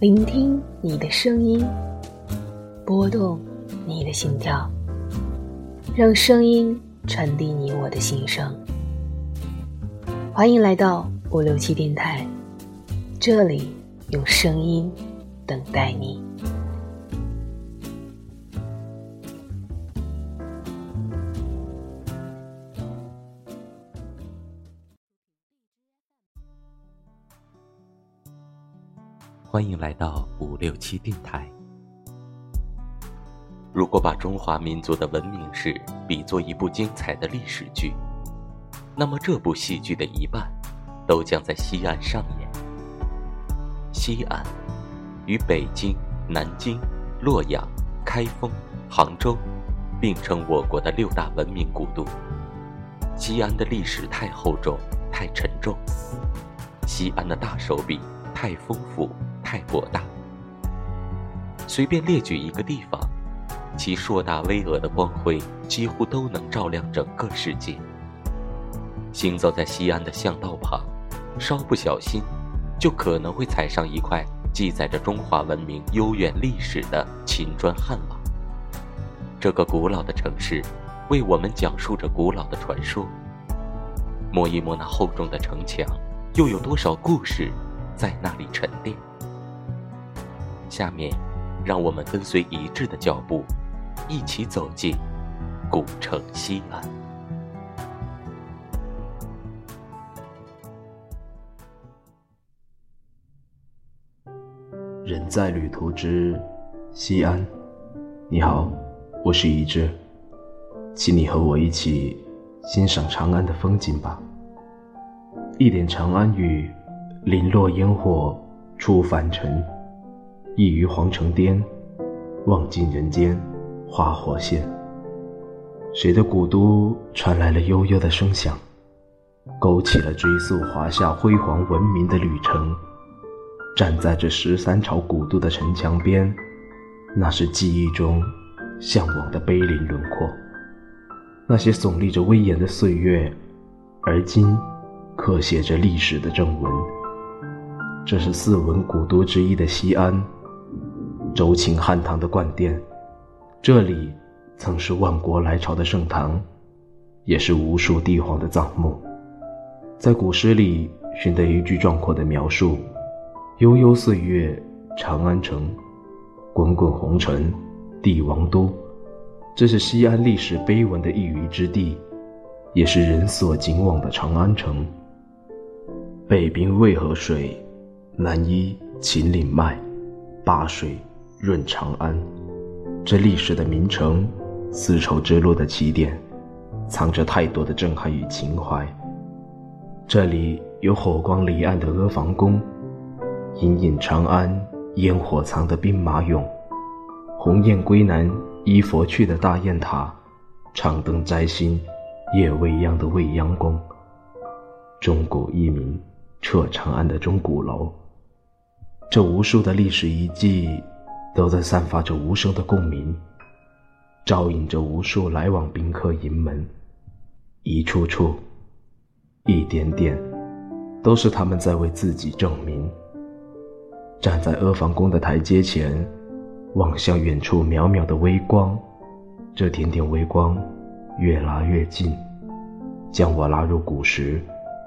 聆听你的声音，拨动你的心跳，让声音传递你我的心声。欢迎来到五六七电台，这里用声音等待你。欢迎来到五六七电台。如果把中华民族的文明史比作一部精彩的历史剧，那么这部戏剧的一半都将在西安上演。西安与北京、南京、洛阳、开封、杭州并称我国的六大文明古都。西安的历史太厚重、太沉重，西安的大手笔太丰富。太博大，随便列举一个地方，其硕大巍峨的光辉几乎都能照亮整个世界。行走在西安的巷道旁，稍不小心，就可能会踩上一块记载着中华文明悠远历史的秦砖汉瓦。这个古老的城市，为我们讲述着古老的传说。摸一摸那厚重的城墙，又有多少故事在那里沉淀？下面，让我们跟随一致的脚步，一起走进古城西安。人在旅途之西安，你好，我是一致，请你和我一起欣赏长安的风景吧。一点长安雨，零落烟火出凡尘。一于皇城巅，望尽人间花火现。谁的古都传来了悠悠的声响，勾起了追溯华夏辉煌文明的旅程。站在这十三朝古都的城墙边，那是记忆中向往的碑林轮廓。那些耸立着威严的岁月，而今刻写着历史的正文。这是四文古都之一的西安。周秦汉唐的冠殿，这里曾是万国来朝的盛唐，也是无数帝皇的葬墓。在古诗里寻得一句壮阔的描述：“悠悠岁月长安城，滚滚红尘帝王都。”这是西安历史碑文的一隅之地，也是人所敬往的长安城。北滨渭河水，南依秦岭脉，灞水。润长安，这历史的名城，丝绸之路的起点，藏着太多的震撼与情怀。这里有火光离岸的阿房宫，隐隐长安烟火藏的兵马俑，鸿雁归南依佛去的大雁塔，长灯摘星夜未央的未央宫，钟鼓一鸣彻长安的钟鼓楼。这无数的历史遗迹。都在散发着无声的共鸣，照引着无数来往宾客迎门，一处处，一点点，都是他们在为自己证明。站在阿房宫的台阶前，望向远处渺渺的微光，这点点微光越拉越近，将我拉入古时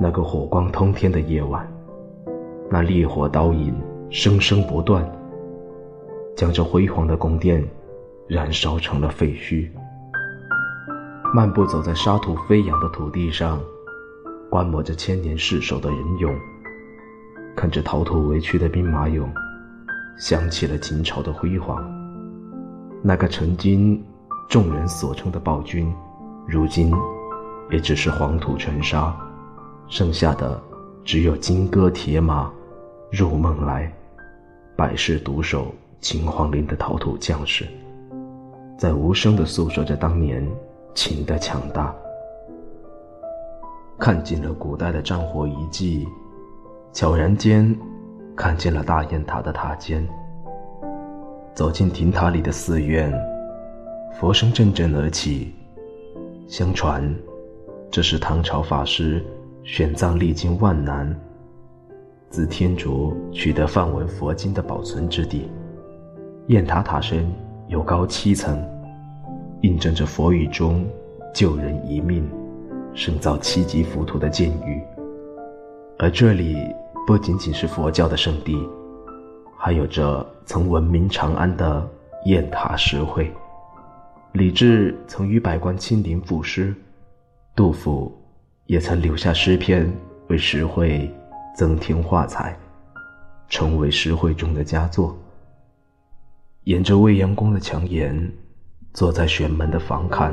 那个火光通天的夜晚，那烈火刀影生生不断。将这辉煌的宫殿燃烧成了废墟。漫步走在沙土飞扬的土地上，观摩着千年世守的人俑，看着陶土为躯的兵马俑，想起了秦朝的辉煌。那个曾经众人所称的暴君，如今也只是黄土尘沙，剩下的只有金戈铁马，入梦来，百世独守。秦皇陵的陶土将士，在无声地诉说着当年秦的强大。看尽了古代的战火遗迹，悄然间看见了大雁塔的塔尖。走进亭塔里的寺院，佛声阵阵而起。相传，这是唐朝法师玄奘历经万难，自天竺取得梵文佛经的保存之地。雁塔塔身有高七层，印证着佛语中救人一命、胜造七级浮屠的建语。而这里不仅仅是佛教的圣地，还有着曾闻名长安的雁塔石会。李治曾与百官亲临赋诗，杜甫也曾留下诗篇为石会增添画彩，成为石会中的佳作。沿着未央宫的墙沿，坐在玄门的房看，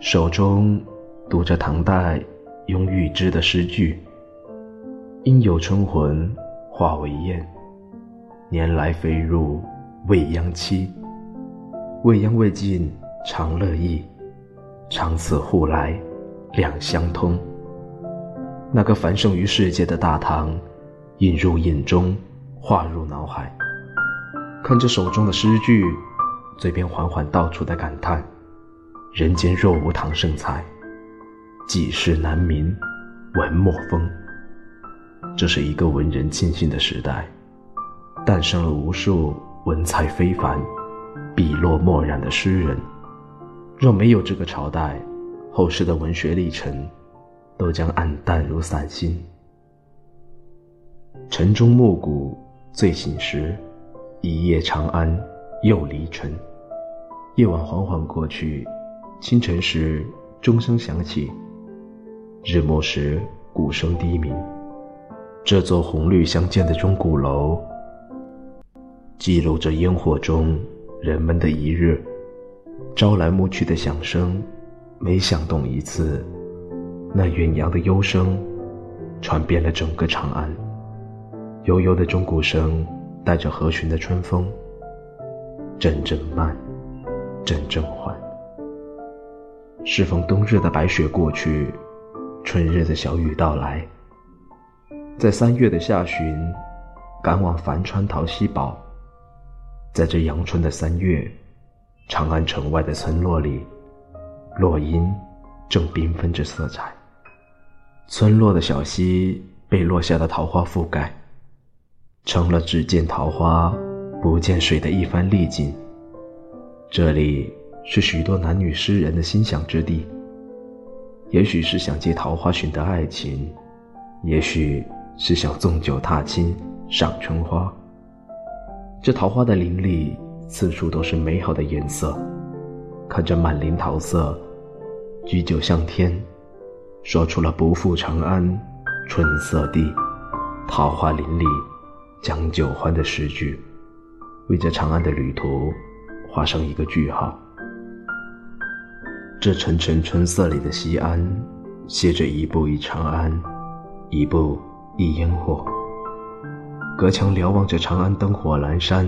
手中读着唐代雍裕之的诗句：“应有春魂化为燕，年来飞入未央期。”未央未尽长乐意，长此互来两相通。那个繁盛于世界的大唐，映入眼中，化入脑海。看着手中的诗句，嘴边缓缓道出的感叹：人间若无唐盛才，几世难明文墨风。这是一个文人尽兴的时代，诞生了无数文采非凡。笔落墨染的诗人，若没有这个朝代，后世的文学历程都将黯淡如散星。晨钟暮鼓醉醒时，一夜长安又离尘。夜晚缓缓过去，清晨时钟声响起，日暮时鼓声低鸣。这座红绿相间的钟鼓楼，记录着烟火中。人们的一日，朝来暮去的响声，每响动一次，那远扬的幽声，传遍了整个长安。悠悠的钟鼓声，带着和煦的春风，阵阵慢，阵阵缓。适逢冬日的白雪过去，春日的小雨到来。在三月的下旬，赶往樊川淘稀宝。在这阳春的三月，长安城外的村落里，落英正缤纷着色彩。村落的小溪被落下的桃花覆盖，成了只见桃花不见水的一番丽景。这里是许多男女诗人的心想之地，也许是想借桃花寻得爱情，也许是想纵酒踏青赏春花。这桃花的林里，四处都是美好的颜色。看着满林桃色，举酒向天，说出了“不负长安春色地，桃花林里将酒欢”的诗句，为这长安的旅途画上一个句号。这沉沉春色里的西安，写着一步一长安，一步一烟火。隔墙瞭望着长安灯火阑珊，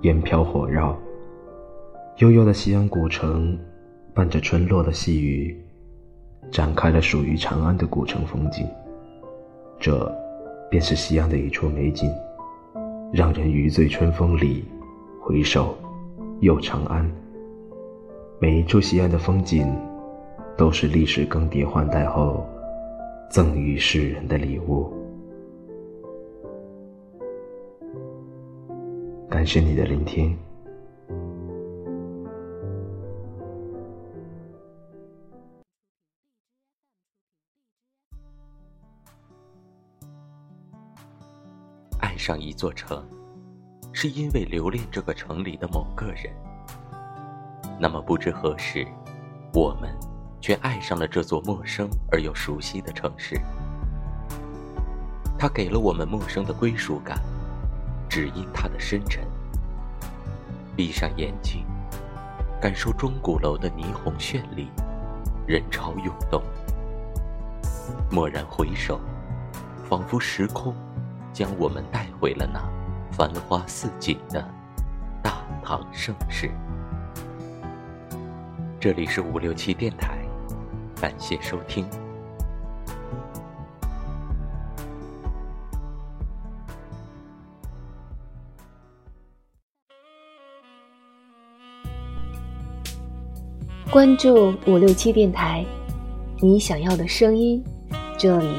烟飘火绕。悠悠的西安古城，伴着春落的细雨，展开了属于长安的古城风景。这，便是西安的一处美景，让人余醉春风里，回首，又长安。每一处西安的风景，都是历史更迭换代后，赠予世人的礼物。感谢你的聆听。上一座城，是因为留恋这个城里的某个人。那么不知何时，我们却爱上了这座陌生而又熟悉的城市。它给了我们陌生的归属感。只因它的深沉。闭上眼睛，感受钟鼓楼的霓虹绚丽，人潮涌动。蓦然回首，仿佛时空将我们带回了那繁花似锦的大唐盛世。这里是五六七电台，感谢收听。关注五六七电台，你想要的声音，这里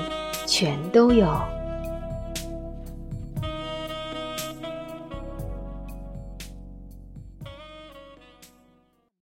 全都有。